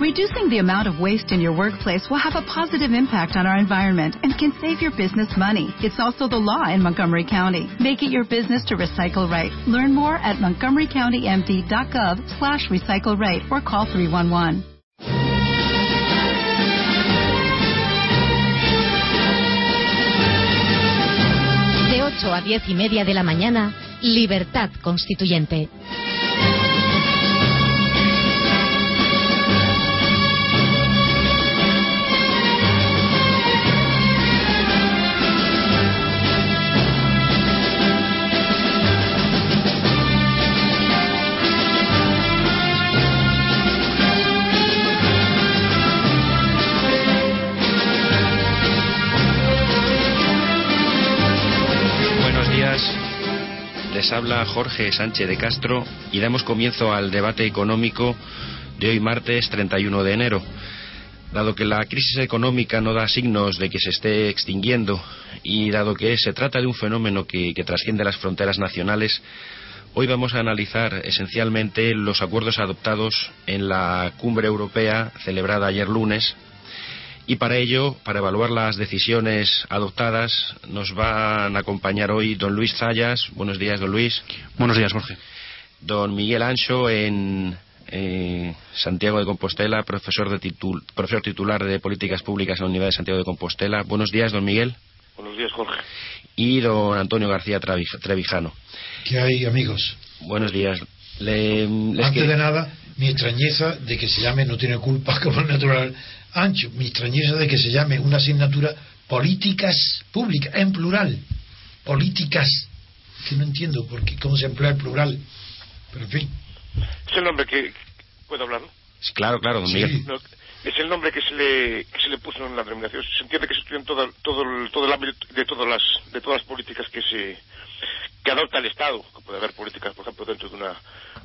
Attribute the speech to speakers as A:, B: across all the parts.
A: Reducing the amount of waste in your workplace will have a positive impact on our environment and can save your business money. It's also the law in Montgomery County. Make it your business to recycle right. Learn more at montgomerycountymd.gov slash recycle right or call 311.
B: De 8 a 10 y media de la mañana, Libertad Constituyente.
C: Les habla Jorge Sánchez de Castro y damos comienzo al debate económico de hoy martes 31 de enero. Dado que la crisis económica no da signos de que se esté extinguiendo y dado que se trata de un fenómeno que, que trasciende las fronteras nacionales, hoy vamos a analizar esencialmente los acuerdos adoptados en la cumbre europea celebrada ayer lunes y para ello, para evaluar las decisiones adoptadas, nos van a acompañar hoy don Luis Zayas. Buenos días, don Luis.
D: Buenos días, Jorge.
C: Don Miguel Ancho en eh, Santiago de Compostela, profesor, de titul- profesor titular de Políticas Públicas en la Universidad de Santiago de Compostela. Buenos días, don Miguel.
E: Buenos días, Jorge.
C: Y don Antonio García Trevijano.
F: ¿Qué hay, amigos?
C: Buenos días. Le- les
F: Antes
C: que-
F: de nada, mi extrañeza de que se llame, no tiene culpa como es natural, ancho, mi extrañeza de que se llame una asignatura políticas públicas, en plural. Políticas. Que no entiendo por qué, cómo se emplea el plural. Pero en fin.
E: Es el nombre que... ¿Puedo hablarlo?
C: Claro, claro, don
F: Sí.
C: Miguel.
E: No, es el nombre que se le que se le puso en la denominación. Se entiende que se estudia en todo, todo, el, todo el ámbito de todas las de todas las políticas que se que adopta el Estado. Que puede haber políticas, por ejemplo, dentro de una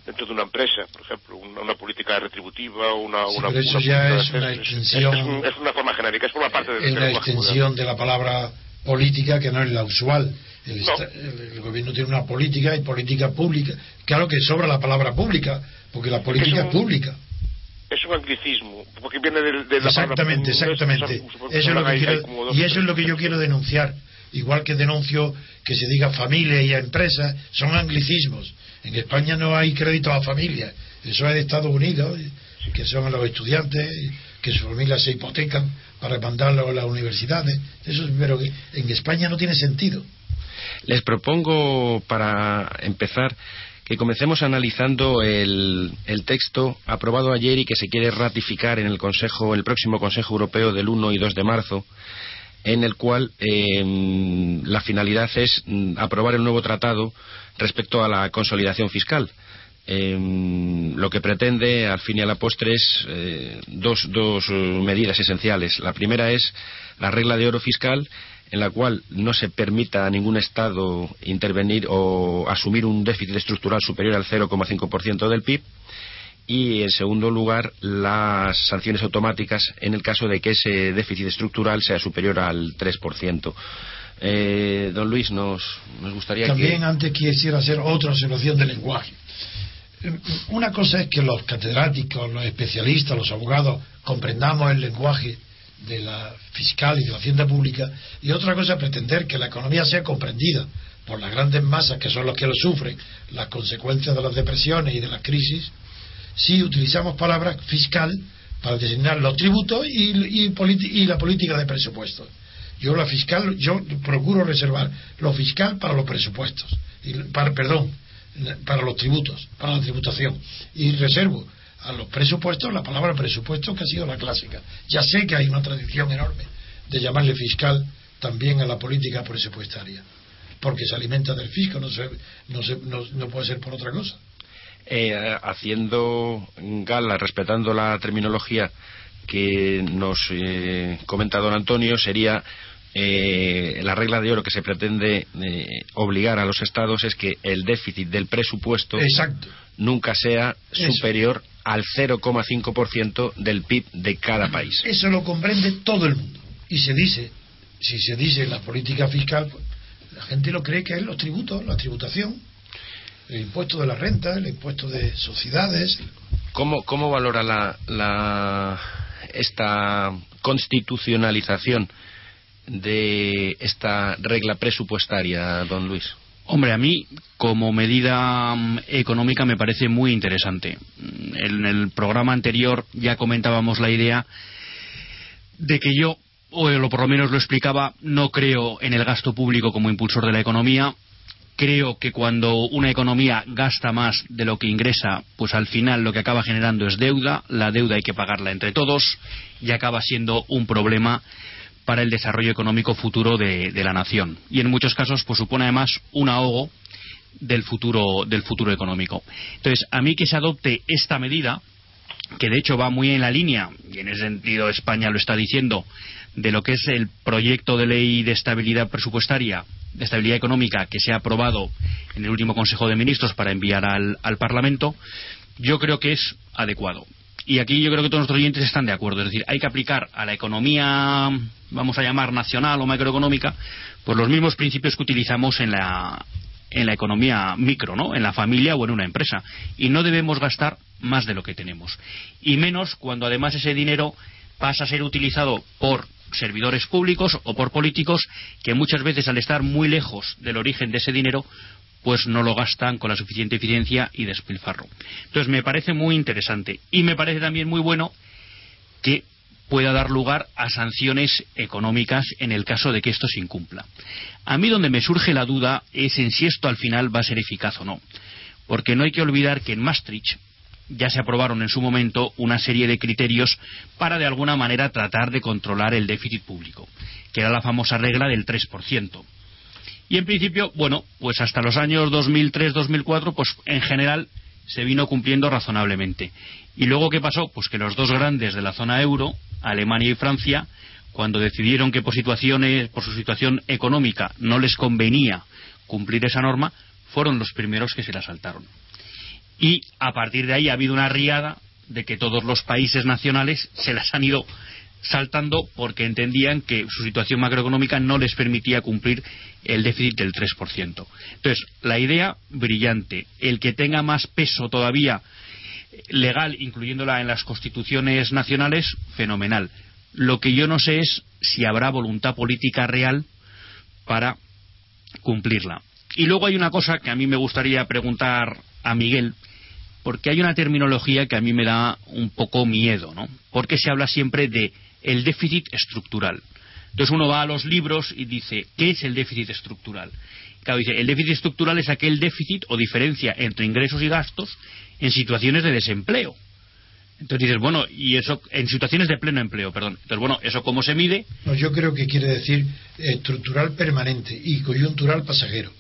E: dentro de una empresa, por ejemplo, una, una política retributiva, una,
F: Sí,
E: una,
F: pero eso
E: una
F: ya
E: de
F: es una extensión-
E: Es, un- es una forma genérica, es forma parte del
F: Es una extensión de la palabra política que no es la usual. El,
E: No.
F: el- el gobierno tiene una política y política pública. Claro que sobra la palabra pública, porque la política
E: un-
F: es pública.
E: Es un anglicismo, porque viene de, de la
F: Exactamente,
E: palabra-
F: exactamente. Eso es lo que quiero, y eso es lo que yo quiero denunciar. Igual que denuncio que se diga familia y a empresas, son anglicismos. En España no hay crédito a familias. Eso es de Estados Unidos, que son los estudiantes, que sus familias se hipotecan para mandarlos a las universidades. Eso, es- pero en España no tiene sentido.
C: Les propongo, para empezar, que comencemos analizando el, el texto aprobado ayer y que se quiere ratificar en el Consejo, el próximo Consejo Europeo del 1 y 2 de marzo, en el cual eh, la finalidad es mm, aprobar el nuevo tratado respecto a la consolidación fiscal. Eh, lo que pretende, al fin y a la postre, es eh, dos, dos eh, medidas esenciales. La primera es la regla de oro fiscal, en la cual no se permita a ningún Estado intervenir o asumir un déficit estructural superior al 0,5% del PIB. Y, en segundo lugar, las sanciones automáticas en el caso de que ese déficit estructural sea superior al 3%. Eh, don Luis, nos, nos gustaría
F: También antes quisiera hacer otra observación del lenguaje. Eh, Una cosa es que los catedráticos, los especialistas, los abogados comprendamos el lenguaje de la fiscal y de la hacienda pública y otra cosa es pretender que la economía sea comprendida por las grandes masas que son los que lo sufren, las consecuencias de las depresiones y de las crisis, si utilizamos palabras fiscal para designar los tributos y, y la política de presupuestos. Yo la fiscal, yo procuro reservar lo fiscal para los presupuestos, y, para, perdón, para los tributos, para la tributación, y reservo a los presupuestos la palabra presupuesto que ha sido la clásica. Ya sé que hay una tradición enorme de llamarle fiscal también a la política presupuestaria, porque se alimenta del fisco, no, se, no, se- no- no puede ser por otra cosa.
C: Eh, haciendo gala, respetando la terminología que nos eh, comenta don Antonio, sería eh, la regla de oro que se pretende eh, obligar a los estados es que el déficit del presupuesto
F: Exacto.
C: nunca sea
F: Eso.
C: superior al 0,5% del PIB de cada país.
F: Eso lo comprende todo el mundo. Y se dice, si se dice la política fiscal, pues, la gente lo cree que es los tributos, la tributación. El impuesto de la renta, el impuesto de sociedades.
C: ¿Cómo, cómo valora la, la, esta constitucionalización de esta regla presupuestaria, don Luis?
D: Hombre, a mí como medida mm, económica me parece muy interesante. En el programa anterior ya comentábamos la idea de que yo, o por lo menos lo explicaba, no creo en el gasto público como impulsor de la economía. Creo que cuando una economía gasta más de lo que ingresa, pues al final lo que acaba generando es deuda. La deuda hay que pagarla entre todos y acaba siendo un problema para el desarrollo económico futuro de, la nación. Y en muchos casos, pues supone además un ahogo del futuro, del futuro económico. Entonces, a mí que se adopte esta medida, que de hecho va muy en la línea, y en ese sentido España lo está diciendo, de lo que es el proyecto de ley de estabilidad presupuestaria, de estabilidad económica, que se ha aprobado en el último Consejo de Ministros para enviar al Parlamento, yo creo que es adecuado y aquí yo creo que todos nuestros oyentes están de acuerdo. Es decir, hay que aplicar a la economía, vamos a llamar nacional o macroeconómica, pues los mismos principios que utilizamos en la, en la economía micro, ¿no? En la familia o en una empresa. Y no debemos gastar más de lo que tenemos. Y menos cuando además ese dinero pasa a ser utilizado por servidores públicos o por políticos que muchas veces al estar muy lejos del origen de ese dinero pues no lo gastan con la suficiente eficiencia y despilfarro. Entonces me parece muy interesante y me parece también muy bueno que pueda dar lugar a sanciones económicas en el caso de que esto se incumpla. A mí donde me surge la duda es en si esto al final va a ser eficaz o no, porque no hay que olvidar que en Maastricht ya se aprobaron en su momento una serie de criterios para de alguna manera tratar de controlar el déficit público, que era la famosa regla del 3%. Y en principio, bueno, pues hasta los años 2003-2004, pues en general se vino cumpliendo razonablemente. ¿Y luego qué pasó? Pues que los dos grandes de la zona euro, Alemania y Francia, cuando decidieron que por, situaciones, por su situación económica no les convenía cumplir esa norma, fueron los primeros que se la saltaron. Y a partir de ahí ha habido una riada de que todos los países nacionales se las han ido saltando porque entendían que su situación macroeconómica no les permitía cumplir el déficit del 3%. Entonces, la idea brillante, el que tenga más peso todavía legal, incluyéndola en las constituciones nacionales, fenomenal. Lo que yo no sé es si habrá voluntad política real para cumplirla. Y luego hay una cosa que a mí me gustaría preguntar a Miguel, porque hay una terminología que a mí me da un poco miedo, ¿no? Porque se habla siempre de el déficit estructural. Entonces uno va a los libros y dice, ¿qué es el déficit estructural? Claro, dice, el déficit estructural es aquel déficit o diferencia entre ingresos y gastos en situaciones de desempleo. Entonces dices, bueno, y eso en situaciones de pleno empleo, perdón. Entonces, bueno, ¿eso cómo se mide?
F: No, yo creo que quiere decir estructural permanente y coyuntural pasajero.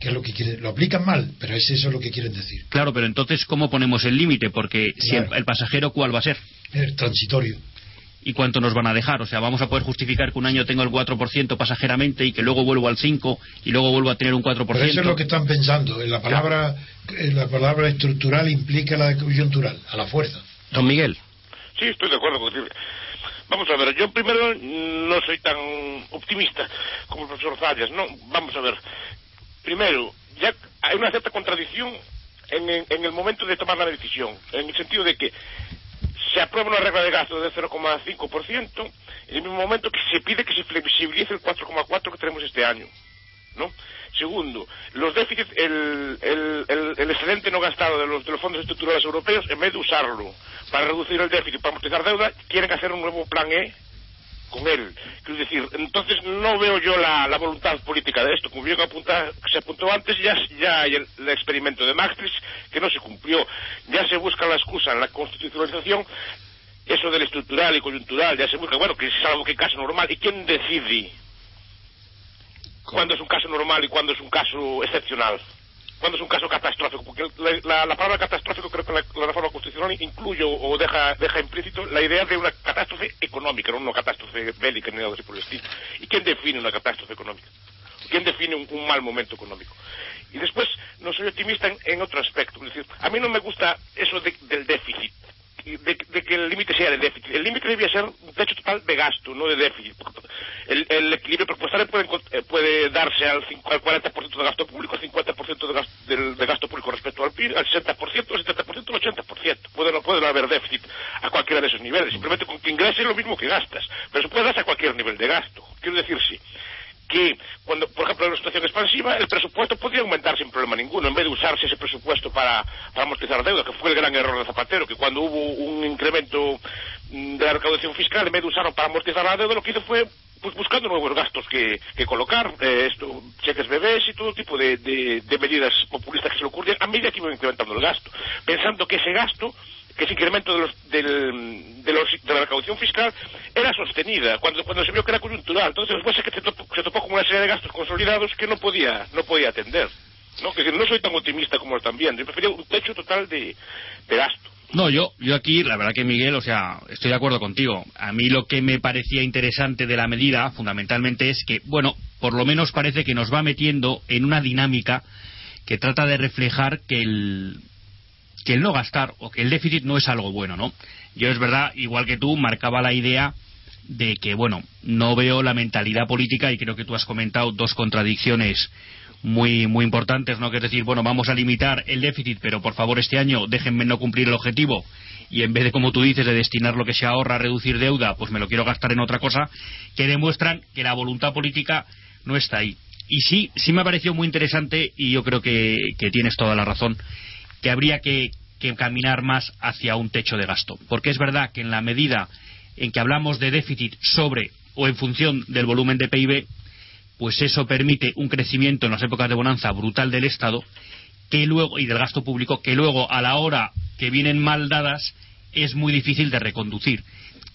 F: Que es lo que quiere, lo aplican mal, pero es eso lo que quieren decir.
D: Claro, pero entonces, ¿cómo ponemos el límite? Porque si el, pasajero, ¿cuál va a ser?
F: El transitorio
D: y cuánto nos van a dejar. O sea, vamos a poder justificar que un año tengo el 4% pasajeramente y que luego vuelvo al 5% y luego vuelvo a tener un 4%. Pero
F: eso es lo que están pensando. En la palabra, en la palabra estructural implica la coyuntural, a la fuerza.
C: Don Miguel.
E: Sí, estoy de acuerdo contigo. Vamos a ver, yo primero no soy tan optimista como el profesor Zayas, no, vamos a ver. Primero, ya hay una cierta contradicción en, en el momento de tomar la decisión, en el sentido de que se aprueba una regla de gasto de 0,5% en el mismo momento que se pide que se flexibilice el 4,4% que tenemos este año. ¿no? Segundo, los déficits, el, el, excedente no gastado de los, de los fondos estructurales europeos, en vez de usarlo para reducir el déficit, para amortizar deuda, quieren hacer un nuevo plan E con él. Quiero decir, entonces no veo yo la, voluntad política de esto. Como bien apunta, se apuntó antes, ya, ya hay el, experimento de Maastricht que no se cumplió. Ya se busca la excusa en la constitucionalización. Eso del estructural y coyuntural, ya se busca, bueno, que es algo que es caso normal. ¿Y quién decide cuándo es un caso normal y cuándo es un caso excepcional? Cuando es un caso catastrófico, porque la, palabra catastrófico creo que la, reforma constitucional incluye o deja, deja implícito la idea de una catástrofe económica, no una catástrofe bélica ni nada así por el estilo. ¿Y quién define una catástrofe económica? ¿Quién define un, mal momento económico? Y después, no soy optimista en, otro aspecto. Es decir, a mí no me gusta eso del déficit. De, que el límite sea de déficit. El límite debía ser un techo total de gasto, no de déficit. el, equilibrio presupuestario puede, eh, darse al, 40% de gasto público, al 50% de gasto, del, gasto público respecto al PIB, al 60%, al 70%, al 80%. Puede, no puede haber déficit a cualquiera de esos niveles. Simplemente con que ingreses lo mismo que gastas. Pero se puede darse a cualquier nivel de gasto. Quiero decir, sí que cuando, por ejemplo, en una situación expansiva, el presupuesto podría aumentar sin problema ninguno, en vez de usarse ese presupuesto para, para amortizar deuda, que fue el gran error de Zapatero, que cuando hubo un incremento de la recaudación fiscal, en vez de usarlo para amortizar la deuda, lo que hizo fue pues buscando nuevos gastos que, que colocar, eh, esto, cheques bebés y todo tipo de, de, medidas populistas que se le ocurrían a medida que iban incrementando el gasto, pensando que ese gasto que ese incremento de, los, del, de, los, de, la recaudación fiscal era sostenida cuando, cuando se vio que era coyuntural. Entonces después es que se topó, se topó con una serie de gastos consolidados que no podía, no podía atender. ¿no? Que no soy tan optimista como él también. Yo prefería un techo total de, de gasto.
D: No, yo, yo aquí, la verdad que Miguel, o sea, estoy de acuerdo contigo. A mí lo que me parecía interesante de la medida, fundamentalmente, es que, bueno, por lo menos parece que nos va metiendo en una dinámica que trata de reflejar que el, que el no gastar o que el déficit no es algo bueno, ¿no? Yo es verdad, igual que tú, marcaba la idea de que, bueno, no veo la mentalidad política y creo que tú has comentado dos contradicciones muy muy importantes, ¿no? Que es decir, bueno, vamos a limitar el déficit, pero por favor este año déjenme no cumplir el objetivo y en vez de, como tú dices, de destinar lo que se ahorra a reducir deuda, pues me lo quiero gastar en otra cosa, que demuestran que la voluntad política no está ahí. Y sí, sí me ha parecido muy interesante y yo creo que, que tienes toda la razón que habría que, caminar más hacia un techo de gasto. Porque es verdad que en la medida en que hablamos de déficit sobre o en función del volumen de PIB, pues eso permite un crecimiento en las épocas de bonanza brutal del Estado que luego y del gasto público que luego a la hora que vienen mal dadas es muy difícil de reconducir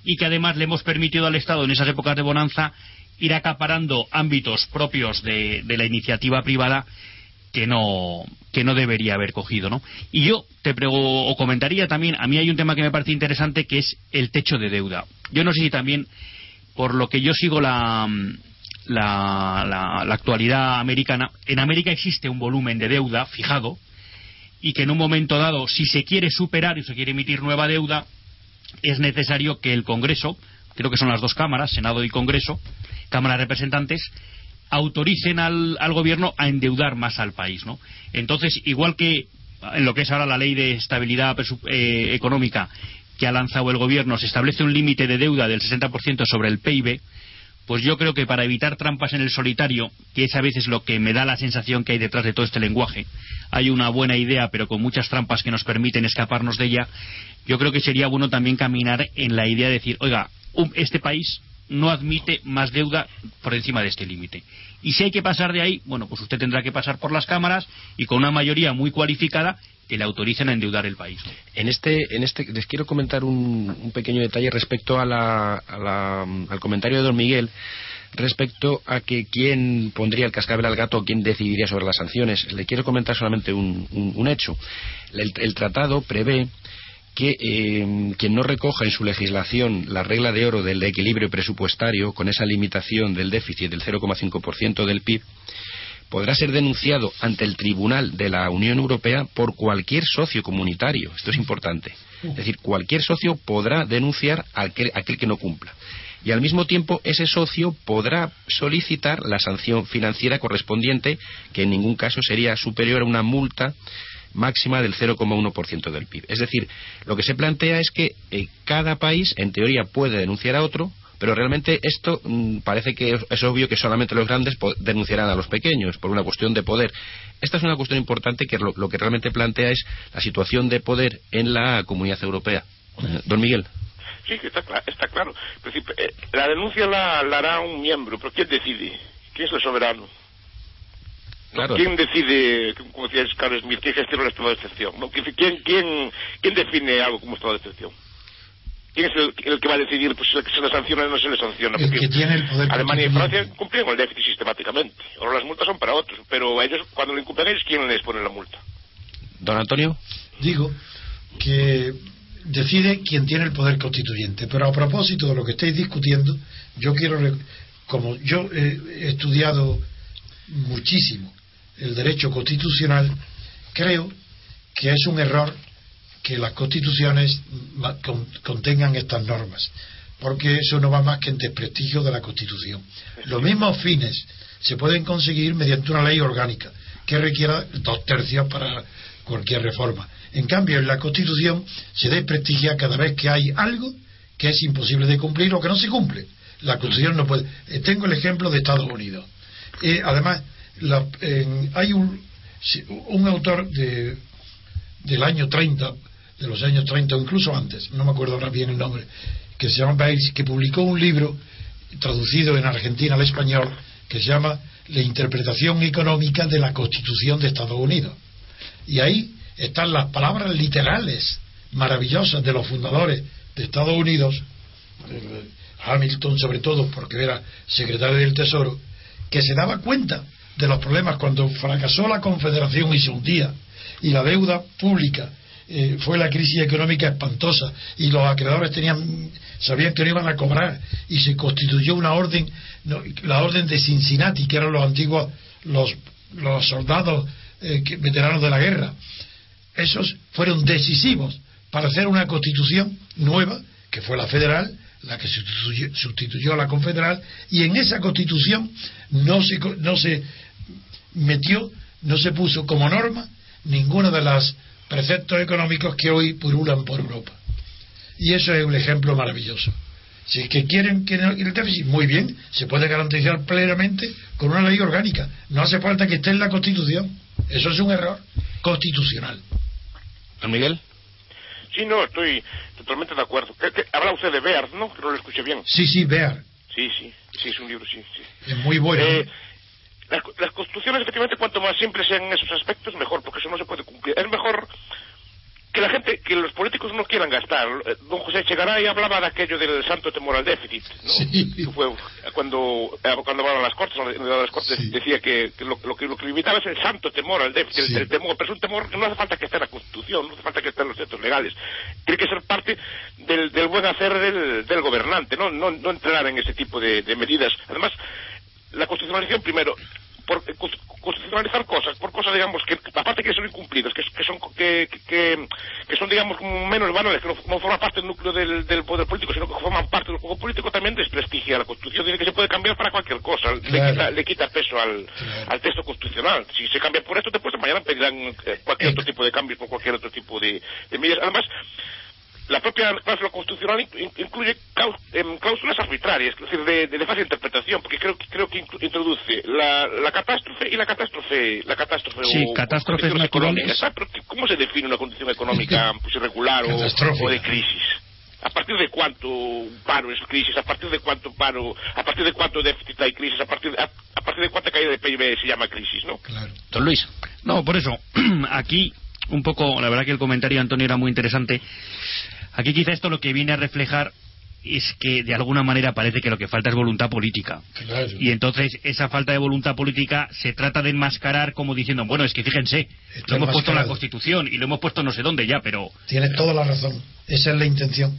D: y que además le hemos permitido al Estado en esas épocas de bonanza ir acaparando ámbitos propios de, de la iniciativa privada que no que no debería haber cogido, ¿no? Y yo te prego, o comentaría también, a mí hay un tema que me parece interesante que es el techo de deuda. Yo no sé si también, por lo que yo sigo la, la, la, actualidad americana, en América existe un volumen de deuda fijado y que en un momento dado, si se quiere superar y se quiere emitir nueva deuda, es necesario que el Congreso, creo que son las dos cámaras, Senado y Congreso, Cámara de Representantes, autoricen al, al, gobierno a endeudar más al país, ¿no? Entonces, igual que en lo que es ahora la ley de estabilidad eh, económica que ha lanzado el gobierno se establece un límite de deuda del 60% sobre el PIB, pues yo creo que para evitar trampas en el solitario, que es a veces lo que me da la sensación que hay detrás de todo este lenguaje, hay una buena idea pero con muchas trampas que nos permiten escaparnos de ella, yo creo que sería bueno también caminar en la idea de decir, oiga, este país no admite más deuda por encima de este límite. Y si hay que pasar de ahí, bueno, pues usted tendrá que pasar por las cámaras y con una mayoría muy cualificada que le autoricen a endeudar el país.
C: En este, en este les quiero comentar un, pequeño detalle respecto a la, al comentario de don Miguel respecto a que quién pondría el cascabel al gato quién decidiría sobre las sanciones. Le quiero comentar solamente un, hecho. el, tratado prevé que eh, quien no recoja en su legislación la regla de oro del equilibrio presupuestario con esa limitación del déficit del 0,5% del PIB podrá ser denunciado ante el Tribunal de la Unión Europea por cualquier socio comunitario. Esto es importante. Es decir, cualquier socio podrá denunciar a aquel, aquel que no cumpla. Y al mismo tiempo, ese socio podrá solicitar la sanción financiera correspondiente, que en ningún caso sería superior a una multa máxima del 0,1% del PIB. Es decir, lo que se plantea es que eh, cada país, en teoría, puede denunciar a otro, pero realmente esto mm, parece que es, obvio que solamente los grandes denunciarán a los pequeños por una cuestión de poder. Esta es una cuestión importante que lo, que realmente plantea es la situación de poder en la comunidad europea. Eh, don Miguel.
E: Sí, está, está claro. Eh, la denuncia la, la hará un miembro, pero ¿quién decide? ¿Quién es el soberano? ¿Quién decide, como decía Carlos Smith, quién gestiona el estado de excepción? ¿Quién, quién, quién define algo como estado de excepción? ¿Quién es el, que va a decidir pues, si se le sanciona o no se le sanciona?
F: Porque el que tiene el poder
E: Alemania y Francia cumplieron el déficit sistemáticamente. Ahora las multas son para otros, pero ellos, cuando lo incumplen ellos, ¿quién les pone la multa?
C: Don Antonio.
F: Digo que decide quien tiene el poder constituyente. Pero a propósito de lo que estáis discutiendo, yo quiero, como yo he estudiado muchísimo el derecho constitucional, creo que es un error que las constituciones contengan estas normas, porque eso no va más que en desprestigio de la Constitución. Los mismos fines se pueden conseguir mediante una ley orgánica que requiera dos tercios para cualquier reforma. En cambio, en la Constitución se desprestigia cada vez que hay algo que es imposible de cumplir o que no se cumple. La Constitución no puede. Eh, tengo el ejemplo de Estados Unidos. Eh, además, hay un, un autor de, del año 30, de los años 30 o incluso antes, no me acuerdo ahora bien el nombre, que se llama Bates, que publicó un libro traducido en Argentina al español que se llama La interpretación económica de la Constitución de Estados Unidos. Y ahí están las palabras literales maravillosas de los fundadores de Estados Unidos, Hamilton sobre todo, porque era secretario del Tesoro, que se daba cuenta de los problemas. Cuando fracasó la Confederación y se hundía, y la deuda pública eh, fue la crisis económica espantosa y los acreedores tenían sabían que no iban a cobrar y se constituyó una orden la orden de Cincinnati que eran los antiguos los, los soldados eh, veteranos de la guerra. Esos fueron decisivos para hacer una constitución nueva que fue la federal la que sustituyó, sustituyó a la confederal y en esa constitución no se no se metió no se puso como norma ninguna de las preceptos económicos que hoy purulan por Europa. Y eso es un ejemplo maravilloso. Si es que quieren que el déficit, muy bien, se puede garantizar plenamente con una ley orgánica. No hace falta que esté en la Constitución. Eso es un error constitucional.
C: ¿Don Miguel?
E: Sí, no, estoy totalmente de acuerdo. habla usted de Bear, ¿no? Que no lo escuché bien.
F: Sí, sí, Bear.
E: Sí, sí, sí, es un libro, sí. sí.
F: Es muy bueno.
E: Eh, las, las, construcciones, efectivamente, cuanto más simples sean en esos aspectos, mejor, porque eso no se puede cumplir. Es mejor que la gente, que los políticos no quieran gastar. Eh, don José Echegaray hablaba de aquello del santo temor al déficit, ¿no?
F: Sí.
E: fue cuando, eh, cuando a las Cortes, las Cortes decía que, lo, que, lo que limitaba es el santo temor al déficit, el, temor, pero es un temor que no hace falta que esté en la Constitución, no hace falta que esté en los textos legales. Tiene que ser parte del, del buen hacer del, del gobernante, ¿no? No, no entrar en ese tipo de, de medidas. Además, la constitucionalización primero por eh, constitucionalizar cosas por cosas digamos que aparte que son incumplidos que, que son que, que, que, son digamos menos valores que no, forman parte del núcleo del, del, poder político sino que forman parte del juego político también desprestigia la constitución. Dice que se puede cambiar para cualquier cosa. Le, quita, le, quita, peso al, al, texto constitucional. Si se cambia por esto después de mañana pedirán eh, cualquier otro tipo de cambios por cualquier otro tipo de, de medidas. Además la propia cláusula constitucional incluye em, cláusulas arbitrarias, es decir, de, fácil interpretación, porque creo, creo que introduce la, la, catástrofe y la catástrofe, la catástrofe
D: sí,
E: o,
D: catástrofes naturales.
E: ¿Cómo se define una condición económica pues, irregular o, de crisis? ¿A partir de cuánto paro es crisis? ¿A partir de cuánto paro? ¿A partir de cuánto déficit hay crisis? ¿A partir de, a, partir de cuánta caída de PIB se llama crisis? ¿no?
F: Claro.
C: Don Luis.
D: No, por eso, aquí un poco, la verdad que el comentario de Antonio era muy interesante. Aquí quizá esto lo que viene a reflejar es que de alguna manera parece que lo que falta es voluntad política. Y entonces esa falta de voluntad política se trata de enmascarar como diciendo, bueno, es que fíjense, lo hemos puesto en la Constitución y lo hemos puesto no sé dónde ya, pero...
F: Tienes toda la razón, esa es la intención.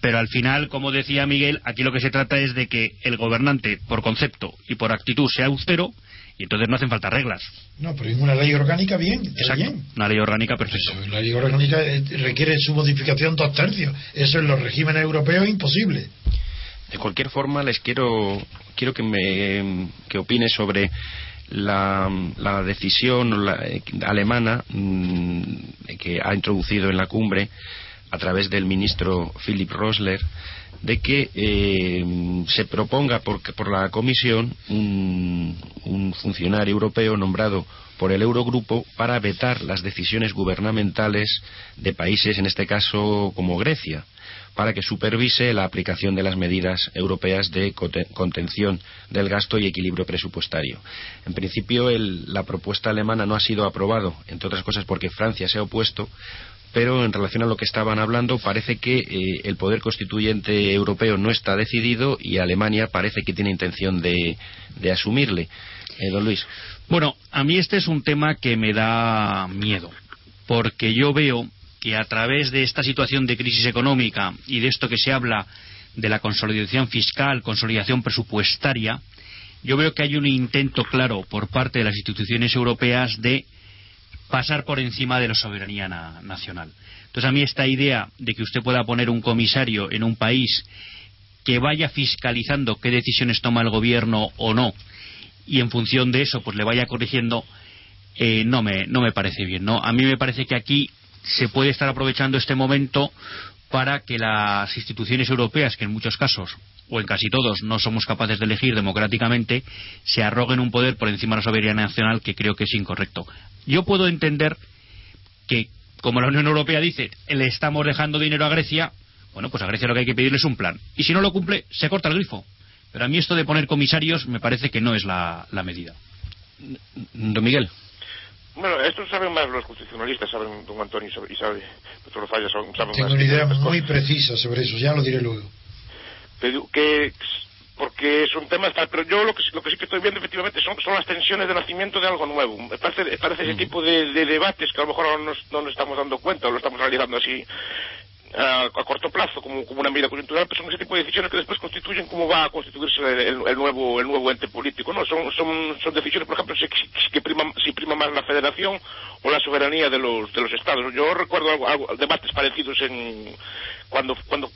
D: Pero al final, como decía Miguel, aquí lo que se trata es de que el gobernante, por concepto y por actitud, sea austero y entonces no hacen falta reglas.
F: No, pero en una ley orgánica bien, bien.
D: Una ley orgánica perfecto.
F: la ley orgánica eh, requiere su modificación dos tercios. Eso en los regímenes europeos es imposible.
C: De cualquier forma, les quiero quiero que me que opine sobre la, la decisión eh, alemana mm, que ha introducido en la cumbre a través del ministro Philip Rosler de que eh, se proponga por, por la Comisión un, un, funcionario europeo nombrado por el Eurogrupo para vetar las decisiones gubernamentales de países, en este caso como Grecia, para que supervise la aplicación de las medidas europeas de contención del gasto y equilibrio presupuestario. En principio, el, la propuesta alemana no ha sido aprobado, entre otras cosas porque Francia se ha opuesto, pero en relación a lo que estaban hablando parece que eh, el poder constituyente europeo no está decidido y Alemania parece que tiene intención de, asumirle. Eh, don Luis.
D: Bueno, a mí este es un tema que me da miedo, porque yo veo que a través de esta situación de crisis económica y de esto que se habla de la consolidación fiscal, consolidación presupuestaria, yo veo que hay un intento claro por parte de las instituciones europeas de pasar por encima de la soberanía nacional. Entonces, a mí esta idea de que usted pueda poner un comisario en un país que vaya fiscalizando qué decisiones toma el gobierno o no y en función de eso pues le vaya corrigiendo eh, no me no me parece bien no a mí me parece que aquí se puede estar aprovechando este momento para que las instituciones europeas que en muchos casos o en casi todos no somos capaces de elegir democráticamente se arroguen un poder por encima de la soberanía nacional que creo que es incorrecto yo puedo entender que como la Unión Europea dice le estamos dejando dinero a Grecia bueno pues a Grecia lo que hay que pedirle es un plan y si no lo cumple se corta el grifo pero a mí esto de poner comisarios me parece que no es la, la medida.
C: Don Miguel.
E: Bueno, esto saben más los constitucionalistas, saben don Antonio y sabe Pedro Falla, saben
F: Tengo una idea muy precisa sobre eso, ya lo diré luego.
E: Pero que porque es un tema pero yo lo que, lo que sí que estoy viendo efectivamente son, son las tensiones de nacimiento de algo nuevo me parece, parece ese mm. tipo de, de, debates que a lo mejor no nos, no nos estamos dando cuenta o lo estamos realizando así a, corto plazo como, una medida coyuntural, pero son ese tipo de decisiones que después constituyen cómo va a constituirse el, nuevo el nuevo ente político, ¿no? Son, son, son decisiones, por ejemplo, si, que prima, si prima más la federación o la soberanía de los de los estados. Yo recuerdo algo, debates parecidos en cuando cuando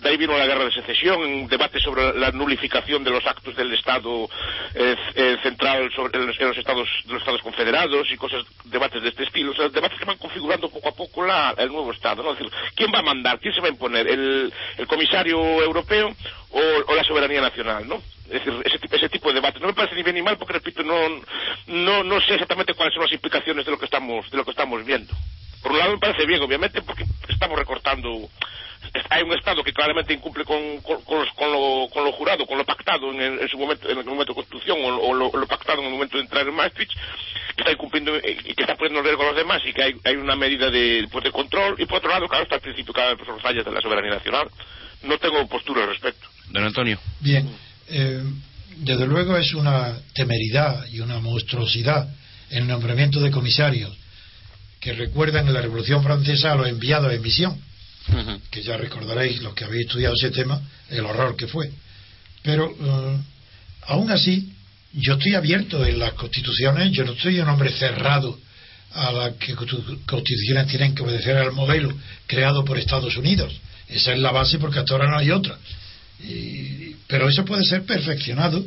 E: de ahí vino la guerra de secesión, un debate sobre la nulificación de los actos del Estado eh, eh, central sobre, en, los, estados los estados confederados y cosas, debates de este estilo, o sea, debates que van configurando poco a poco la, el nuevo Estado, ¿no? Es decir, ¿quién va a mandar? ¿Quién se va a imponer? ¿El, comisario europeo o, o, la soberanía nacional, no? Es decir, ese, ese, tipo de debate. No me parece ni bien ni mal porque, repito, no, no, no sé exactamente cuáles son las implicaciones de lo que estamos, de lo que estamos viendo. Por un lado me parece bien, obviamente, porque estamos recortando hay un Estado que claramente incumple con, con, con, lo, con lo, jurado, con lo pactado en, en, su momento, en el momento de construcción o, lo, lo, pactado en el momento de entrar en Maastricht, que está incumpliendo y que está poniendo en riesgo a los demás y que hay, hay una medida de, pues, de control y por otro lado, claro, está el principio cada vez los fallas de la soberanía nacional. No tengo postura al respecto.
C: Don Antonio.
F: Bien. Eh, desde luego es una temeridad y una monstruosidad el nombramiento de comisarios que recuerdan en la Revolución Francesa a los enviados en misión que ya recordaréis los que habéis estudiado ese tema, el horror que fue. Pero uh, aún así, yo estoy abierto en las constituciones, yo no soy un hombre cerrado a las que constituciones tienen que obedecer al modelo creado por Estados Unidos. Esa es la base porque hasta ahora no hay otra. Y, pero eso puede ser perfeccionado,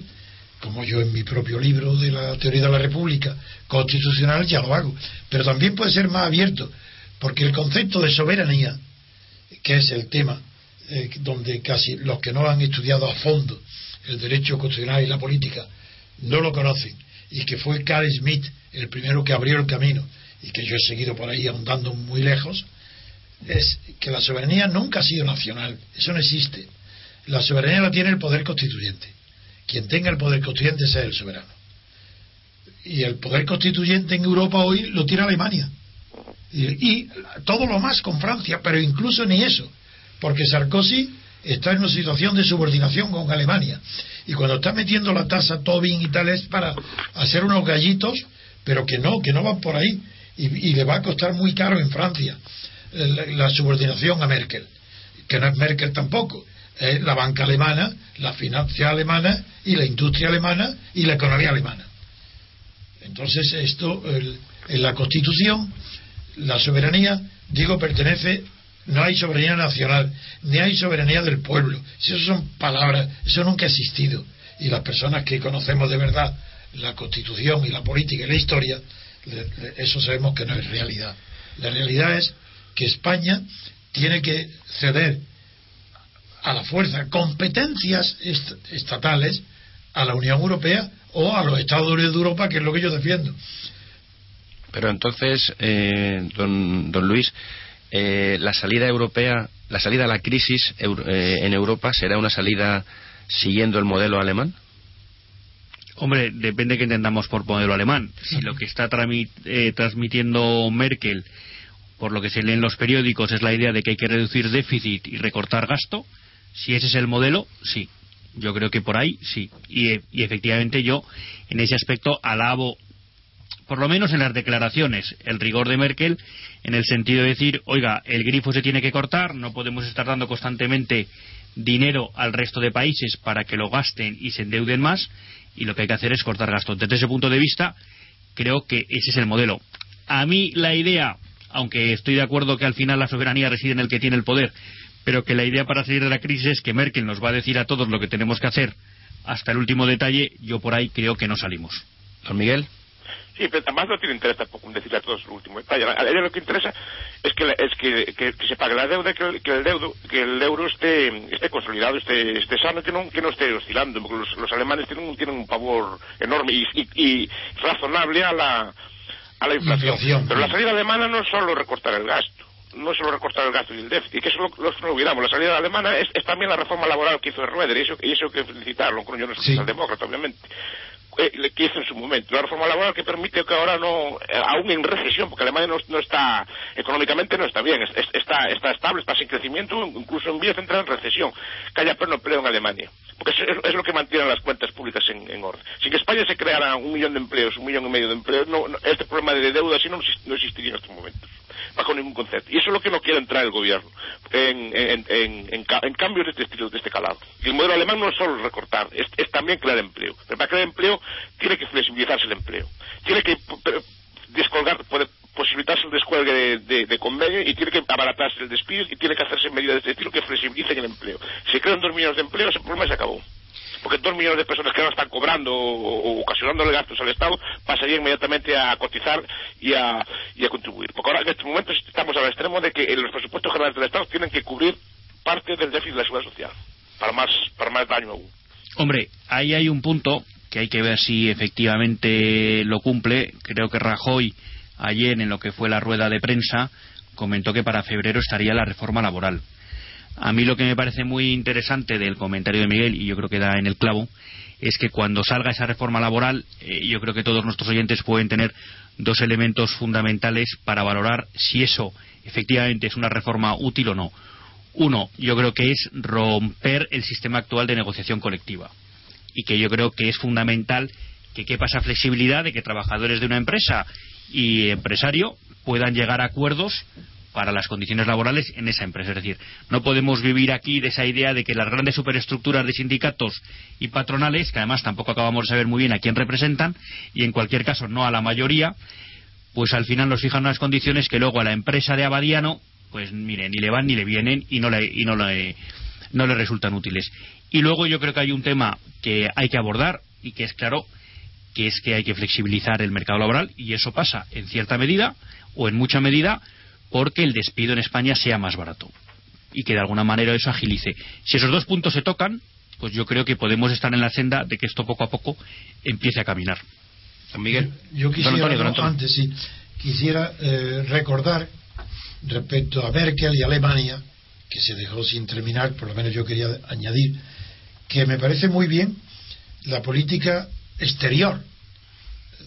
F: como yo en mi propio libro de la teoría de la República constitucional ya lo hago. Pero también puede ser más abierto, porque el concepto de soberanía que es el tema eh, donde casi los que no han estudiado a fondo el derecho constitucional y la política no lo conocen, y que fue Carl Smith el primero que abrió el camino, y que yo he seguido por ahí ahondando muy lejos, es que la soberanía nunca ha sido nacional, eso no existe. La soberanía la tiene el poder constituyente. Quien tenga el poder constituyente es el soberano. Y el poder constituyente en Europa hoy lo tiene Alemania y, todo lo más con Francia, pero incluso ni eso, porque Sarkozy está en una situación de subordinación con Alemania. Y cuando está metiendo la tasa Tobin y tal es para hacer unos gallitos, pero que no, que no van por ahí. Y, le va a costar muy caro en Francia la, subordinación a Merkel, que no es Merkel tampoco. Es la banca alemana, la financia alemana y la industria alemana y la economía alemana. Entonces, esto, en la Constitución, la soberanía, digo, pertenece, no hay soberanía nacional, ni hay soberanía del pueblo. Si eso son palabras, eso nunca ha existido. Y las personas que conocemos de verdad la constitución y la política y la historia, eso sabemos que no es realidad. La realidad es que España tiene que ceder a la fuerza competencias estatales a la Unión Europea o a los Estados Unidos de Europa, que es lo que yo defiendo.
C: Pero entonces, eh, don, don, Luis, eh, la salida europea, la salida a la crisis eh, en Europa será una salida siguiendo el modelo alemán.
D: Hombre, depende que entendamos por modelo alemán. Si lo que está transmitiendo Merkel, por lo que se lee en los periódicos, es la idea de que hay que reducir déficit y recortar gasto, si ese es el modelo, sí. Yo creo que por ahí sí. Y, y efectivamente yo, en ese aspecto, alabo por lo menos en las declaraciones, el rigor de Merkel en el sentido de decir, oiga, el grifo se tiene que cortar, no podemos estar dando constantemente dinero al resto de países para que lo gasten y se endeuden más, y lo que hay que hacer es cortar gastos. Desde ese punto de vista, creo que ese es el modelo. A mí la idea, aunque estoy de acuerdo que al final la soberanía reside en el que tiene el poder, pero que la idea para salir de la crisis es que Merkel nos va a decir a todos lo que tenemos que hacer hasta el último detalle, yo por ahí creo que no salimos.
C: Don Miguel.
E: Sí, pero además no tiene interés tampoco en decirle a todos el último detalle. A ella lo que interesa es que, es que, que, se pague la deuda, que, que, el, deudo, que el euro esté, esté consolidado, esté, esté sano, que no, que no esté oscilando, porque los, los alemanes tienen, un, tienen un pavor enorme y, y, y razonable a la, a la inflación.
F: Inflación,
E: Pero la salida alemana no es solo recortar el gasto, no solo recortar el gasto y el déficit, y que eso lo, lo, lo olvidamos. La salida alemana es, es también la reforma laboral que hizo Schroeder, y eso, y eso hay que felicitarlo, yo no soy
F: Sí.
E: socialdemócrata, obviamente eh, le- que hizo en su momento. La reforma laboral que permite que ahora no, eh, aún en recesión, porque Alemania no, no está, económicamente no está bien, es- es- está, está estable, está sin crecimiento, incluso en vías de entrar en recesión, que haya pleno empleo en Alemania. Porque es, es- lo que mantiene las cuentas públicas en, en orden. Si en España se creara un millón de empleos, un millón y medio de empleos, no, no- este problema de deuda así no, no existiría en estos momentos bajo ningún concepto. Y eso es lo que no quiere entrar el gobierno en, en, en, en ca- en cambios de este estilo, de este calado. Y el modelo alemán no es solo recortar, es, también crear empleo. Pero para crear empleo tiene que flexibilizarse el empleo. Tiene que p- descolgar, puede posibilitarse el descuelgue de, de, de convenio y tiene que abaratarse el despido y tiene que hacerse medidas de este estilo que flexibilicen el empleo. Si crean dos millones de empleos, el problema se acabó. Porque dos millones de personas que ahora están cobrando o, o ocasionándole gastos al Estado pasarían inmediatamente a cotizar y a, y a contribuir. Porque ahora en estos momentos estamos al extremo de que los presupuestos generales del Estado tienen que cubrir parte del déficit de la seguridad social. Para más, para más daño aún.
D: Hombre, ahí hay un punto que hay que ver si efectivamente lo cumple. Creo que Rajoy ayer en lo que fue la rueda de prensa comentó que para febrero estaría la reforma laboral. A mí lo que me parece muy interesante del comentario de Miguel, y yo creo que da en el clavo, es que cuando salga esa reforma laboral, eh, yo creo que todos nuestros oyentes pueden tener dos elementos fundamentales para valorar si eso efectivamente es una reforma útil o no. Uno, yo creo que es romper el sistema actual de negociación colectiva. Y que yo creo que es fundamental que quepa esa flexibilidad de que trabajadores de una empresa y empresario puedan llegar a acuerdos para las condiciones laborales en esa empresa. Es decir, no podemos vivir aquí de esa idea de que las grandes superestructuras de sindicatos y patronales, que además tampoco acabamos de saber muy bien a quién representan, y en cualquier caso no a la mayoría, pues al final nos fijan unas condiciones que luego a la empresa de Abadiano, pues mire, ni le van ni le vienen y no le, y no le, no le resultan útiles. Y luego yo creo que hay un tema que hay que abordar y que es claro que es que hay que flexibilizar el mercado laboral y eso pasa en cierta medida o en mucha medida porque el despido en España sea más barato y que de alguna manera eso agilice. Si esos dos puntos se tocan, pues yo creo que podemos estar en la senda de que esto poco a poco empiece a caminar.
C: Don Miguel.
F: Yo
C: Don
F: quisiera,
C: Antonio, don Antonio.
F: antes sí, quisiera eh, recordar respecto a Merkel y Alemania, que se dejó sin terminar, por lo menos yo quería añadir, que me parece muy bien la política exterior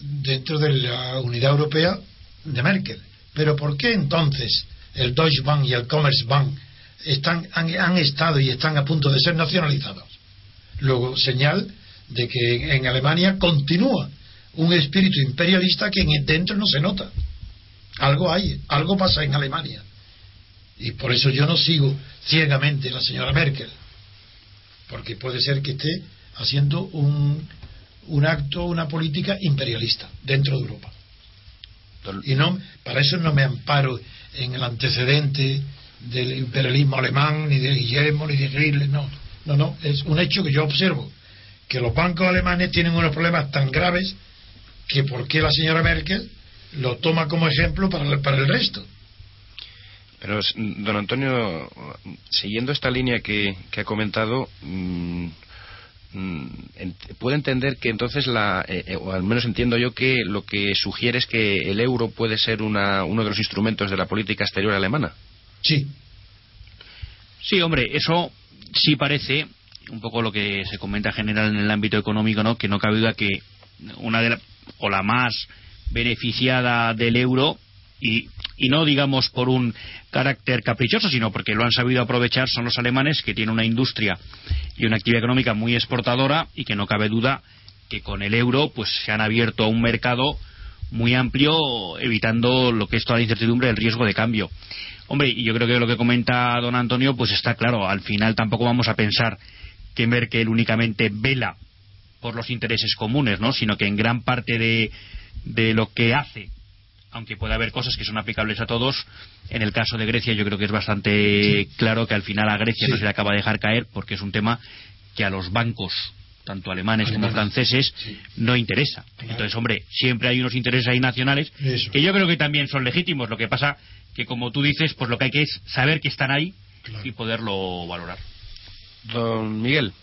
F: dentro de la unidad europea de Merkel. Pero ¿por qué entonces el Deutsche Bank y el Commerzbank están, han, han estado y están a punto de ser nacionalizados? Luego, señal de que en Alemania continúa un espíritu imperialista que en dentro no se nota. Algo hay, algo pasa en Alemania. Y por eso yo no sigo ciegamente a la señora Merkel. Porque puede ser que esté haciendo un, un acto, una política imperialista dentro de Europa. Y no, para eso no me amparo en el antecedente del imperialismo alemán, ni de Guillermo, ni de Hitler, no. No, no, es un hecho que yo observo, que los bancos alemanes tienen unos problemas tan graves que por qué la señora Merkel lo toma como ejemplo para el, para el resto.
C: Pero, don Antonio, siguiendo esta línea que, que ha comentado, mm, puedo entender que entonces, la, eh, eh, o al menos entiendo yo que lo que sugiere es que el euro puede ser una, uno de los instrumentos de la política exterior alemana.
F: Sí,
D: Sí, hombre, eso sí parece un poco lo que se comenta en general en el ámbito económico, ¿no? Que no cabe duda que una de la, o la más beneficiada del euro y, y no digamos por un carácter caprichoso, sino porque lo han sabido aprovechar son los alemanes que tienen una industria y una actividad económica muy exportadora y que no cabe duda que con el euro pues se han abierto a un mercado muy amplio evitando lo que es toda la incertidumbre del riesgo de cambio. Hombre, y yo creo que lo que comenta don Antonio, pues está claro, al final tampoco vamos a pensar que Merkel únicamente vela por los intereses comunes, ¿no? Sino que en gran parte de, de lo que hace aunque puede haber cosas que son aplicables a todos, en el caso de Grecia yo creo que es bastante claro que al final a Grecia no se le acaba de dejar caer porque es un tema que a los bancos tanto alemanes como franceses no interesa. Entonces, hombre, siempre hay unos intereses ahí nacionales que yo creo que también son legítimos. Lo que pasa que, como tú dices, pues lo que hay que es saber que están ahí y poderlo valorar.
C: Don Miguel.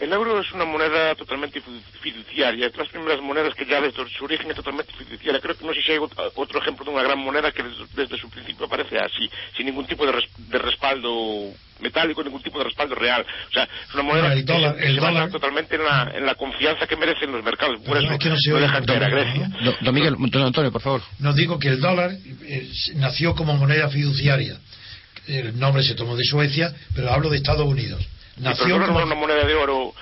E: El euro es una moneda totalmente fiduciaria. Es las primeras monedas que ya desde su origen es totalmente fiduciaria. Creo que no sé si hay otro ejemplo de una gran moneda que desde, su principio aparece así, sin ningún tipo de, respaldo metálico, ningún tipo de respaldo real. O sea, es una moneda
F: el dólar,
E: que,
F: el
E: se
F: dólar...
E: basa totalmente en la, en la, confianza que merecen los mercados. Por eso
F: es que no, se
E: no
F: oye
E: dejan caer a Grecia.
C: Don, don Miguel, don Antonio, por favor.
F: No digo que el dólar eh, nació como moneda fiduciaria. El nombre se tomó de Suecia, pero hablo de Estados Unidos. Nació
E: no
F: como
E: era una moneda de oro,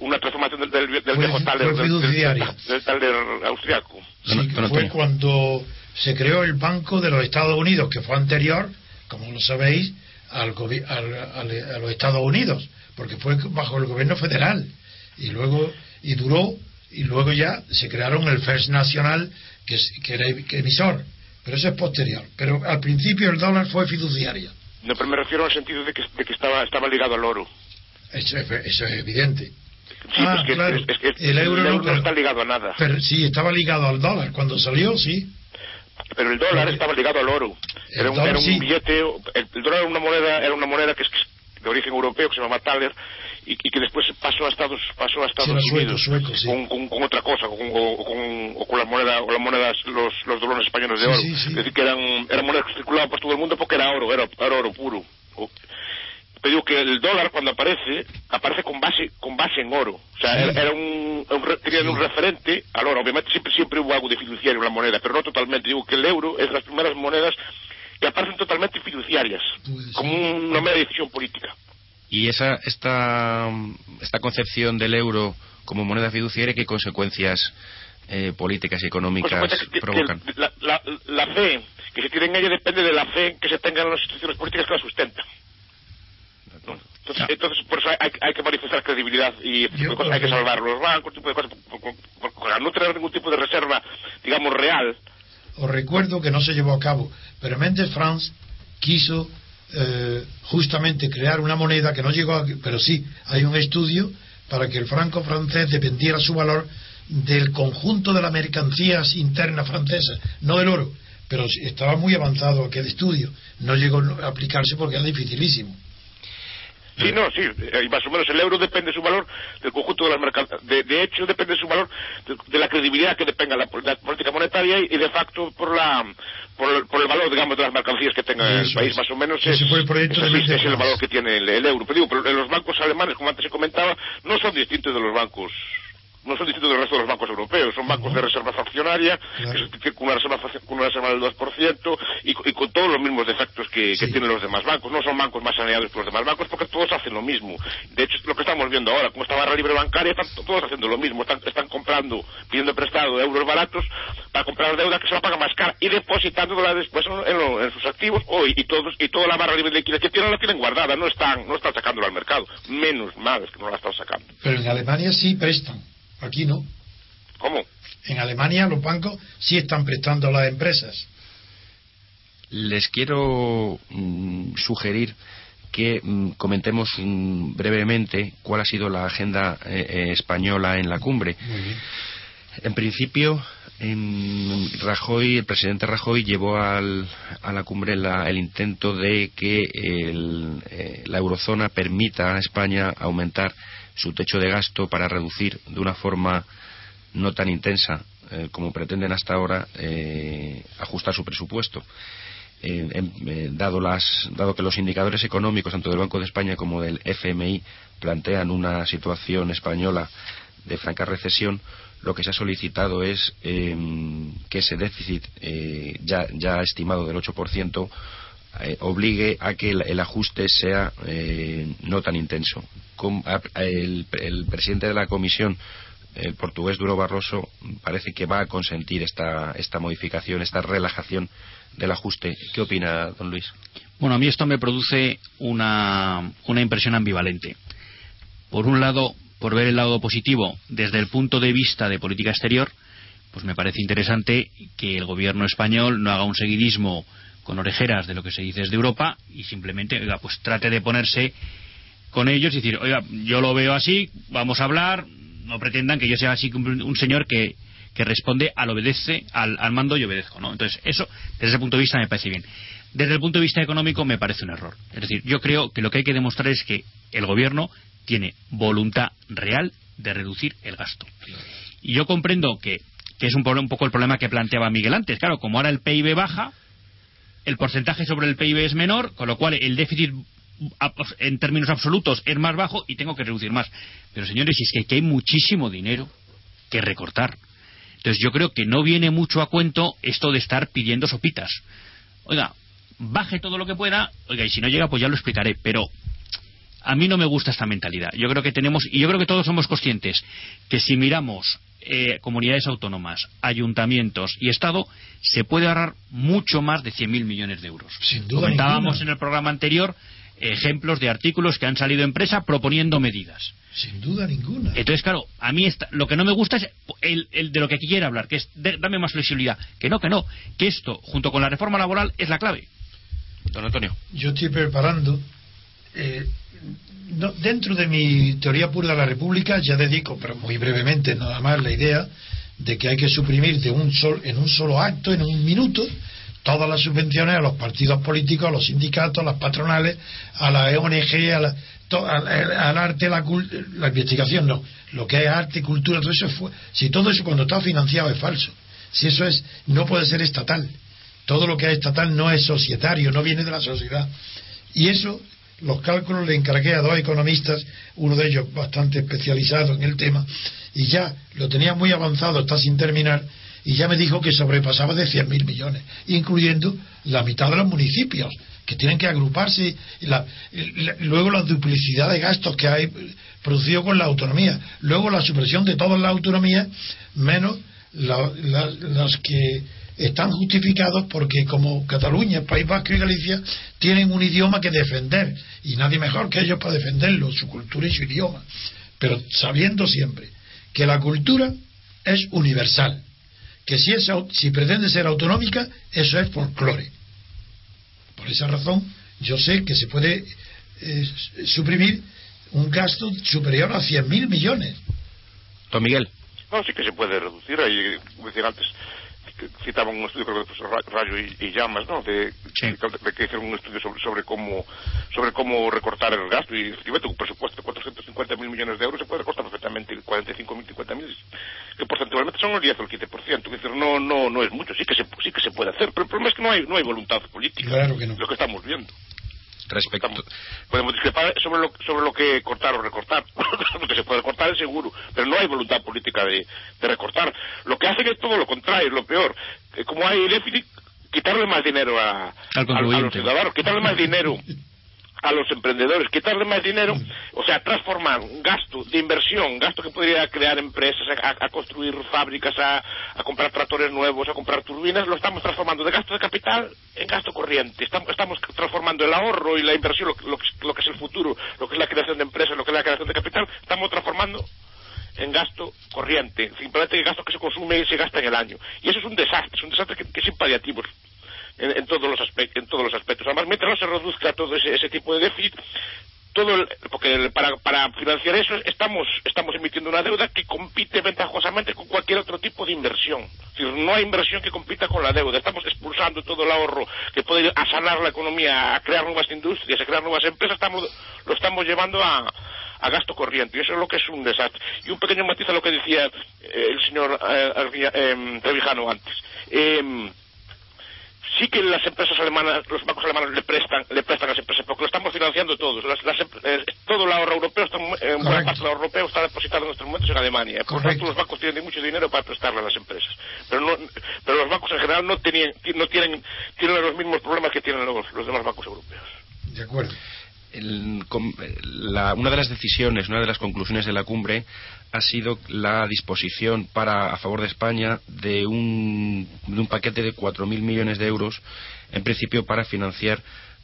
E: una transformación del, del, del
F: Fue-
E: viejo del, del,
F: fiduciaria.
E: del taler austriaco.
F: Sí, fue cuando se creó el Banco de los Estados Unidos, que fue anterior, como lo sabéis, al, al- al- a los Estados Unidos, porque fue bajo el gobierno federal. Y luego, y duró, y luego ya se crearon el First Nacional, que, era emisor. Pero eso es posterior. Pero al principio el dólar fue fiduciaria.
E: No, pero me refiero al sentido de que, de que estaba, estaba ligado al oro.
F: Eso es, eso es evidente.
E: Sí,
F: Ah,
E: es
F: claro.
E: es,
F: El euro no, pero-
E: está ligado a nada.
F: Pero sí, estaba ligado al dólar. Cuando salió, sí.
E: Pero el dólar estaba ligado al oro.
F: El
E: Era un,
F: dólar
E: era un
F: sí.
E: billete. El, el dólar era una moneda, era una moneda que es de origen europeo que se llama Thaler y, y que después pasó a Estados pasó a Estados Unidos
F: sueco, sí.
E: con, con, con otra cosa, con, o, con, o con la moneda, o las monedas, los, los dólares españoles de oro. Es decir, que eran, eran monedas que circulaban por todo el mundo porque era oro, era, era oro puro. O- te digo que el dólar cuando aparece aparece con base con base en oro. O sea
F: Sí.
E: era, un, un un referente al oro. Obviamente siempre siempre hubo algo de fiduciario en la moneda pero no totalmente. Digo que el euro es las primeras monedas que aparecen totalmente fiduciarias
F: Pues,
E: como una mera decisión política.
C: Y esa, esta, esta concepción del euro como moneda fiduciaria, ¿qué consecuencias eh, políticas y económicas
E: que-
C: provocan?
E: que la, la, la fe que se tiene en ella depende de la fe que se tenga en las instituciones políticas que la sustentan ¿no? Entonces, entonces, por eso hay, hay que manifestar credibilidad y cosas. hay que salvar los bancos, tipo de cosas, por- no tener ningún tipo de reserva, digamos, real,
F: Os recuerdo que no se llevó a cabo, pero Méndez France quiso eh, justamente crear una moneda que no llegó a... Pero sí, hay un estudio para que el franco francés dependiera su valor del conjunto de las mercancías internas francesas, no del oro. Pero estaba muy avanzado aquel estudio. No llegó a aplicarse porque era dificilísimo.
E: Sí, no, sí, eh, y más o menos el euro depende de su valor del conjunto de las mercancías. De, de hecho, depende de su valor de, de la credibilidad que depenga la, la política monetaria y, de facto por la por el, por el valor, digamos, de las mercancías que tenga el país.
F: es.
E: Más o menos
F: Ese
E: es,
F: fue el proyecto
E: es,
F: de
E: es
F: Méndez
E: el valor que tiene el, el euro. Pero digo, pero los bancos alemanes, como antes se comentaba, no son distintos de los bancos no son distintos del resto de los bancos europeos, son bancos de reserva fraccionaria,
F: Claro.
E: que, que con, una reserva, con una reserva del 2% y, y con todos los mismos defectos que, tienen los demás bancos. No son bancos más saneados que los demás bancos porque todos hacen lo mismo. De hecho, lo que estamos viendo ahora, como esta barra libre bancaria, están to- todos haciendo lo mismo. Están, están comprando, pidiendo prestado euros baratos para comprar deuda que se la paga más cara y depositándola después en, en sus activos. Oh, y, y todos, y toda la barra libre de liquidez que tienen la tienen guardada, no están, no están sacándola al mercado. Menos mal es que no la están sacando.
F: Pero en Alemania sí prestan, aquí no.
E: ¿Cómo?
F: En Alemania los bancos sí están prestando a las empresas.
C: Les quiero mm, sugerir que mm, comentemos mm, brevemente cuál ha sido la agenda eh, eh, española en la cumbre.
F: Muy bien.
C: En principio, em, Rajoy, el presidente Rajoy llevó al- a la cumbre la- el intento de que el, eh, la eurozona permita a España aumentar su techo de gasto para reducir de una forma no tan intensa eh, como pretenden hasta ahora eh, ajustar su presupuesto. Eh, dado, que los indicadores económicos tanto del Banco de España como del FMI plantean una situación española de franca recesión, lo que se ha solicitado es que ese déficit ya, ya estimado del 8% eh, obligue a que el, el ajuste sea eh, no tan intenso. A- el, el presidente de la Comisión, el portugués Duro Barroso, parece que va a consentir esta, esta modificación, esta relajación del ajuste. ¿Qué opina, don Luis?
D: Bueno, a mí esto me produce una, una impresión ambivalente. Por un lado, por ver el lado positivo desde el punto de vista de política exterior, pues me parece interesante que el gobierno español no haga un seguidismo con orejeras de lo que se dice desde Europa y simplemente, oiga, pues trate de ponerse con ellos y decir, oiga, yo lo veo así, vamos a hablar, no pretendan que yo sea así un señor que, que responde al obedece, al, al, mando y obedezco, ¿no? Entonces, eso, desde ese punto de vista me parece bien. Desde el punto de vista económico me parece un error. Es decir, yo creo que lo que hay que demostrar es que el gobierno tiene voluntad real de reducir el gasto. Y yo comprendo que, que es un, un poco el problema que planteaba Miguel antes. Claro, como ahora el PIB baja, el porcentaje sobre el PIB es menor, con lo cual el déficit en términos absolutos es más bajo y tengo que reducir más. Pero señores, es que aquí hay muchísimo dinero que recortar. Entonces yo creo que no viene mucho a cuento esto de estar pidiendo sopitas. Oiga, baje todo lo que pueda, oiga, y si no llega, pues ya lo explicaré, pero a mí no me gusta esta mentalidad. Yo creo que tenemos, y yo creo que todos somos conscientes, que si miramos eh, comunidades autónomas, ayuntamientos y Estado, se puede ahorrar mucho más de 100.000 millones de euros.
F: Sin duda
D: Comentábamos en el programa anterior ejemplos de artículos que han salido en prensa proponiendo medidas.
F: Sin duda ninguna.
D: Entonces, claro, a mí lo que no me gusta es el, de lo que aquí quiere hablar, que es dame más flexibilidad. Que no, que no, que esto, junto con la reforma laboral, es la clave.
C: Don Antonio.
F: Yo estoy preparando eh, dentro de mi teoría pura de la República ya dedico, pero muy brevemente nada más, la idea de que hay que suprimir de un sol, en un solo acto, en un minuto, todas las subvenciones a los partidos políticos, a los sindicatos, a las patronales, a la ONG, al, arte, la, la investigación, no. Lo que es arte, cultura, todo eso fue. Si todo eso cuando está financiado es falso, si eso es, no puede ser estatal. Todo lo que es estatal no es societario, no viene de la sociedad. Y eso los cálculos le encargué a dos economistas, uno de ellos bastante especializado en el tema, y ya lo tenía muy avanzado, está sin terminar, y ya me dijo que sobrepasaba de 100.000 millones, incluyendo la mitad de los municipios, que tienen que agruparse, y luego la duplicidad de gastos que hay producido con la autonomía, luego la supresión de todas las autonomías, menos las que están justificados porque como Cataluña, País Vasco y Galicia tienen un idioma que defender y nadie mejor que ellos para defenderlo, su cultura y su idioma, pero sabiendo siempre que la cultura es universal, que si, es, si pretende ser autonómica, eso es folclore. Por esa razón, yo sé que se puede eh, suprimir un gasto superior a 100.000 millones.
C: Don Miguel.
E: No, sí que se puede reducir. Ahí, como decía antes, citaban un estudio creo que Rayo y, Llamas ¿no? De, que hicieron un estudio sobre, sobre cómo sobre cómo recortar el gasto. Y efectivamente un presupuesto de 450 mil millones de euros se puede recortar perfectamente 45 mil 50 mil que porcentualmente son el 10 o el 15% es decir no no no es mucho. Sí que se sí que se puede hacer pero el problema es que no hay no hay voluntad política.
F: Claro que no.
E: lo que estamos viendo
C: respecto
E: podemos discrepar sobre lo, sobre lo que cortar o recortar lo que se puede recortar es seguro pero no hay voluntad política de, de recortar. Lo que hacen es todo lo contrario es lo peor. Como hay déficit quitarle más dinero a, a, a los ciudadanos quitarle más dinero a los emprendedores, quitarle más dinero, o sea, transformar gasto de inversión, gasto que podría crear empresas, a, construir fábricas, a, comprar tractores nuevos, a comprar turbinas, lo estamos transformando de gasto de capital en gasto corriente. Estamos, estamos transformando el ahorro y la inversión, lo, lo, que es el futuro, lo que es la creación de empresas, lo que es la creación de capital, estamos transformando en gasto corriente, simplemente el gasto que se consume y se gasta en el año. Y eso es un desastre, es un desastre que, es impaliativo en, todos los aspectos, en todos los aspectos. Además, mientras no se reduzca todo ese, tipo de déficit, todo porque para, financiar eso estamos estamos emitiendo una deuda que compite ventajosamente con cualquier otro tipo de inversión. No hay inversión que compita con la deuda. Estamos expulsando todo el ahorro que puede sanar la economía, a crear nuevas industrias, a crear nuevas empresas. Estamos, lo estamos llevando a, gasto corriente. Y eso es lo que es un desastre. Y un pequeño matiz a lo que decía eh, el señor eh, eh, Trevijano antes. Sí que las empresas alemanas, los bancos alemanes le prestan, le prestan a las empresas, porque lo estamos financiando todos. Las, eh, todo el ahorro europeo, está, eh, buena parte del ahorro europeo está depositado en estos momentos en Alemania. Por tanto, los bancos tienen mucho dinero para prestarle a las empresas. Pero, no, pero los bancos en general no, tenían, no tienen, tienen los mismos problemas que tienen los, los demás bancos europeos.
F: De acuerdo
C: una de las decisiones, una de las conclusiones de la cumbre ha sido la disposición para a favor de España de un, de un paquete de 4.000 millones de euros, en principio para financiar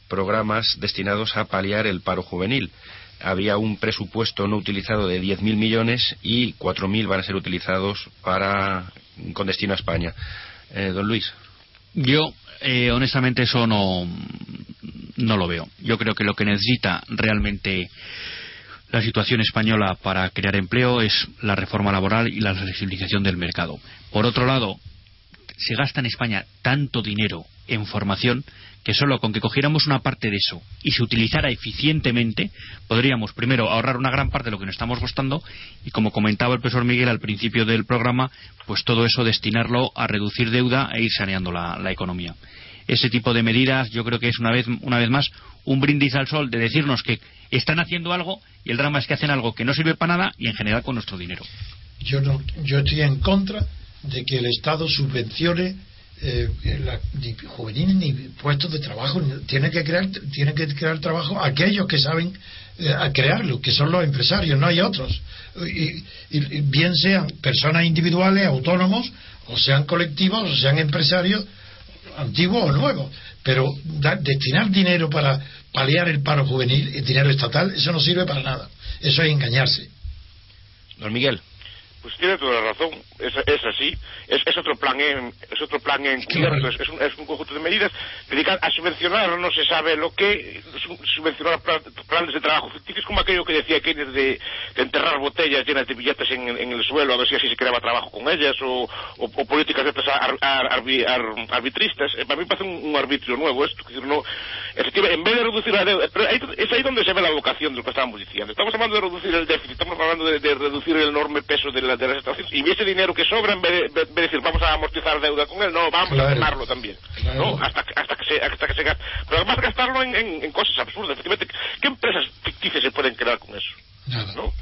C: programas destinados a paliar el paro juvenil. había un presupuesto no utilizado de 10.000 millones y 4.000 van a ser utilizados para con destino a España. Eh, don Luis.
D: Yo, eh, honestamente, eso no, no lo veo. Yo creo que lo que necesita realmente la situación española para crear empleo es la reforma laboral y la flexibilización del mercado. Por otro lado, se gasta en España tanto dinero en formación que solo con que cogiéramos una parte de eso y se utilizara eficientemente, podríamos primero ahorrar una gran parte de lo que nos estamos costando y como comentaba el profesor Miguel al principio del programa, pues todo eso destinarlo a reducir deuda e ir saneando la, economía. Ese tipo de medidas yo creo que es una vez, una vez más un brindis al sol de decirnos que están haciendo algo y el drama es que hacen algo que no sirve para nada y en general con nuestro dinero.
F: Yo, no, yo estoy en contra de que el Estado subvencione eh, ni juveniles ni puestos de trabajo tiene que crear tiene que crear trabajo aquellos que saben eh, crearlo que son los empresarios no hay otros y, bien sean personas individuales autónomos o sean colectivos o sean empresarios antiguos o nuevos pero destinar dinero para paliar el paro juvenil el dinero estatal eso no sirve para nada. Eso es engañarse.
C: Don Miguel
E: pues tiene toda la razón, es, es así, es, es, otro plan en, es otro plan en claro. es, un, es, un, conjunto de medidas dedicadas a subvencionar, no se sabe lo que, subvencionar planes de trabajo ficticios como aquello que decía Keynes de, de, enterrar botellas llenas de billetes en, en, el suelo a ver si así se creaba trabajo con ellas o, o, o políticas de ar, ar, ar, arbitristas, eh, para mí parece un, un, arbitrio nuevo esto, es decir, no, efectivamente, en vez de reducir la deuda, pero ahí, es ahí donde se ve la vocación de lo que estábamos diciendo, estamos hablando de reducir el déficit, estamos hablando de, de reducir el enorme peso de la, de las estaciones y ese dinero que sobra en vez de, decir vamos a amortizar deuda con él no vamos a quemarlo también no hasta, hasta que se hasta que se gaste pero además gastarlo en, en, en, cosas absurdas efectivamente qué empresas ficticias se pueden crear con eso
F: Nada.
E: ¿no?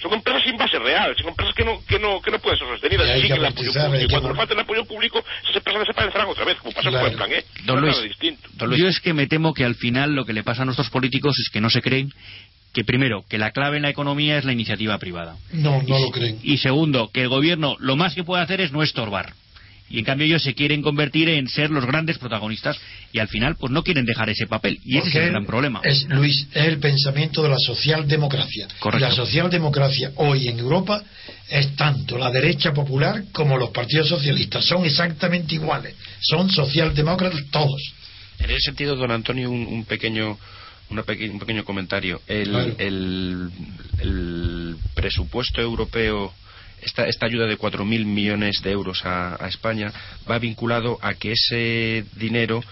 E: son empresas sin base real, son empresas que no, que no, que no pueden ser sostenidas, sin el apoyo público. Y cuando nos falta el apoyo público, esas empresas desaparecerán otra vez, como pasa claro. con el plan ¿eh?
D: Don Luis, distinto. Don Luis, yo es que me temo que al final lo que le pasa a nuestros políticos es que no se creen que primero, que la clave en la economía es la iniciativa privada.
F: No, no lo creen.
D: Y segundo, que el gobierno lo más que puede hacer es no estorbar. Y en cambio ellos se quieren convertir en ser los grandes protagonistas y al final pues no quieren dejar ese papel. Y ese es el gran problema.
F: Es, Luis, es el pensamiento de la socialdemocracia.
D: Correcto.
F: La socialdemocracia hoy en Europa es tanto la derecha popular como los partidos socialistas. Son exactamente iguales. Son socialdemócratas todos.
C: En ese sentido, don Antonio, un, un pequeño un pequeño comentario. El, el, el, presupuesto europeo, esta, esta ayuda de 4.000 millones de euros a, a, España, va vinculado a que ese dinero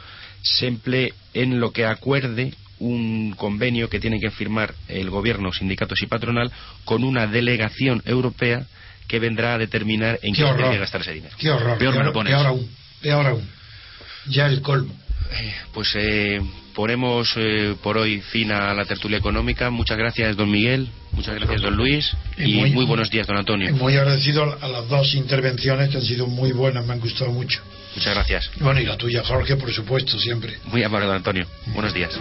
C: se emplee en lo que acuerde un convenio que tienen que firmar el gobierno, sindicatos y patronal con una delegación europea que vendrá a determinar en qué, qué tiene que gastar ese dinero.
F: Qué horror, peor, peor aún, peor aún. Ya el colmo.
C: Eh, pues eh, ponemos eh, por hoy fin a la tertulia económica. Muchas gracias, don Miguel. Muchas gracias, don Luis. Y, muy, buenos días, don Antonio.
F: Muy agradecido a las dos intervenciones que han sido muy buenas, me han gustado mucho.
C: Muchas gracias.
F: Bueno, y la tuya, Jorge, por supuesto, siempre.
C: Muy amable, don Antonio. Buenos días.